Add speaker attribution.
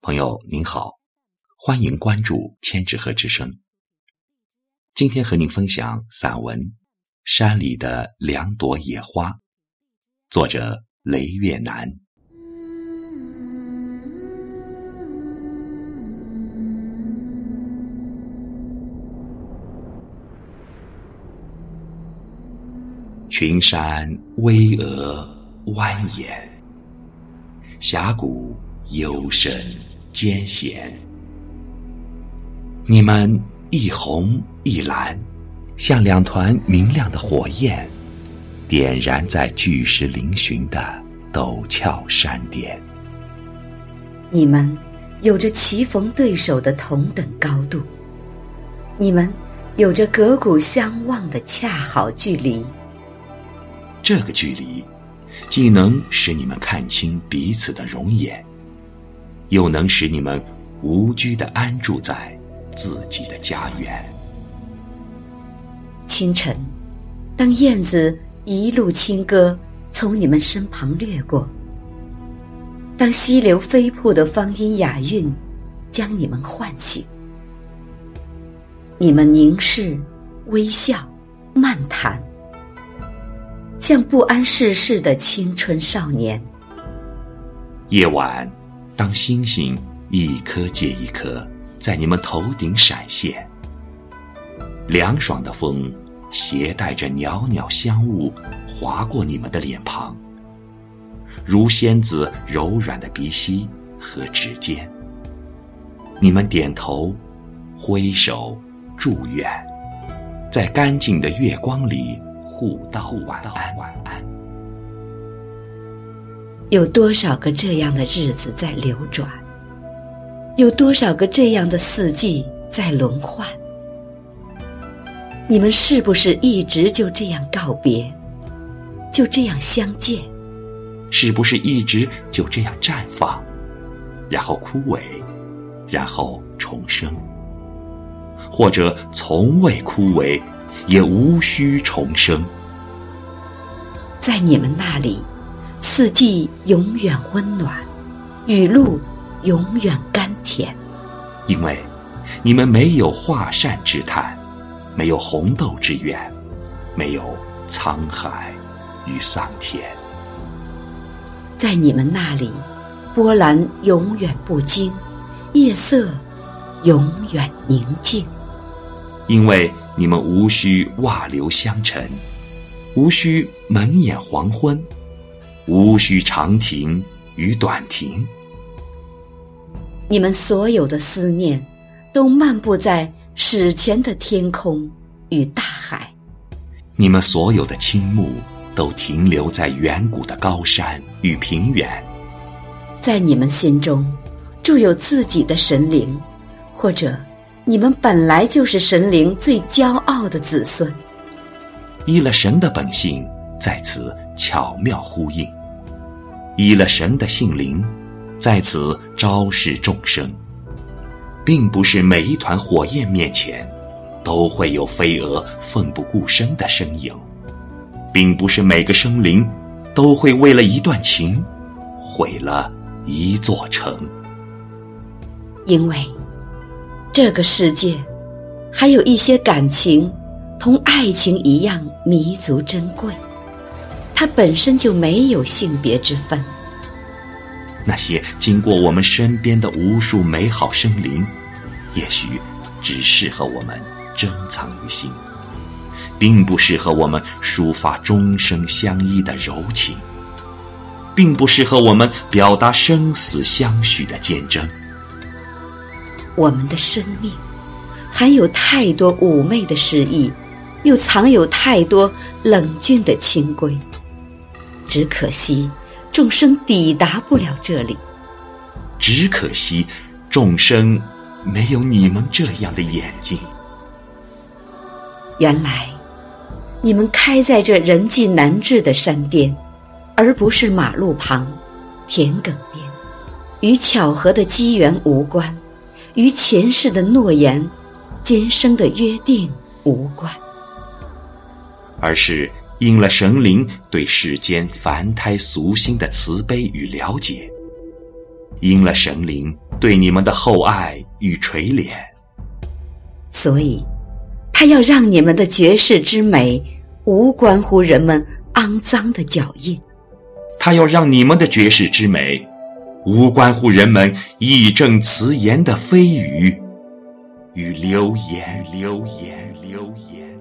Speaker 1: 朋友您好，欢迎关注千纸鹤之声。今天和您分享散文《山里的两朵野花》，作者雷月南。群山巍峨蜿蜒，峡谷幽深艰险。你们一红一蓝，像两团明亮的火焰，点燃在巨石嶙峋的陡峭山巅。
Speaker 2: 你们有着棋逢对手的同等高度，你们有着隔骨相望的恰好距离。
Speaker 1: 这个距离，既能使你们看清彼此的容颜，又能使你们无拘的安住在自己的家园。
Speaker 2: 清晨，当燕子一路轻歌从你们身旁掠过，当溪流飞瀑的芳音雅韵将你们唤醒，你们凝视、微笑、漫谈。像不谙世事的青春少年。
Speaker 1: 夜晚，当星星一颗接一颗在你们头顶闪现，凉爽的风携带着袅袅香雾划过你们的脸庞，如仙子柔软的鼻息和指尖。你们点头，挥手，祝愿，在干净的月光里。互道晚安。晚安。
Speaker 2: 有多少个这样的日子在流转？有多少个这样的四季在轮换？你们是不是一直就这样告别，就这样相见？
Speaker 1: 是不是一直就这样绽放，然后枯萎，然后重生？或者从未枯萎？也无需重生。
Speaker 2: 在你们那里，四季永远温暖，雨露永远甘甜。
Speaker 1: 因为你们没有华善之叹，没有红豆之怨，没有沧海与桑田。
Speaker 2: 在你们那里，波澜永远不惊，夜色永远宁静。
Speaker 1: 因为。你们无需瓦流香尘，无需门掩黄昏，无需长亭与短亭。
Speaker 2: 你们所有的思念，都漫步在史前的天空与大海。
Speaker 1: 你们所有的倾慕，都停留在远古的高山与平原。
Speaker 2: 在你们心中，住有自己的神灵，或者。你们本来就是神灵最骄傲的子孙，
Speaker 1: 依了神的本性，在此巧妙呼应；依了神的性灵，在此昭示众生。并不是每一团火焰面前，都会有飞蛾奋不顾身的身影；并不是每个生灵，都会为了一段情，毁了一座城。
Speaker 2: 因为。这个世界，还有一些感情，同爱情一样弥足珍贵。它本身就没有性别之分。
Speaker 1: 那些经过我们身边的无数美好生灵，也许只适合我们珍藏于心，并不适合我们抒发终生相依的柔情，并不适合我们表达生死相许的坚贞。
Speaker 2: 我们的生命含有太多妩媚的诗意，又藏有太多冷峻的清规。只可惜众生抵达不了这里。
Speaker 1: 只可惜众生没有你们这样的眼睛。
Speaker 2: 原来你们开在这人迹难至的山巅，而不是马路旁、田埂边，与巧合的机缘无关。与前世的诺言、今生的约定无关，
Speaker 1: 而是应了神灵对世间凡胎俗心的慈悲与了解，应了神灵对你们的厚爱与垂怜。
Speaker 2: 所以，他要让你们的绝世之美无关乎人们肮脏的脚印。
Speaker 1: 他要让你们的绝世之美，无关乎人们义正辞严的蜚语与流言，流言，流言。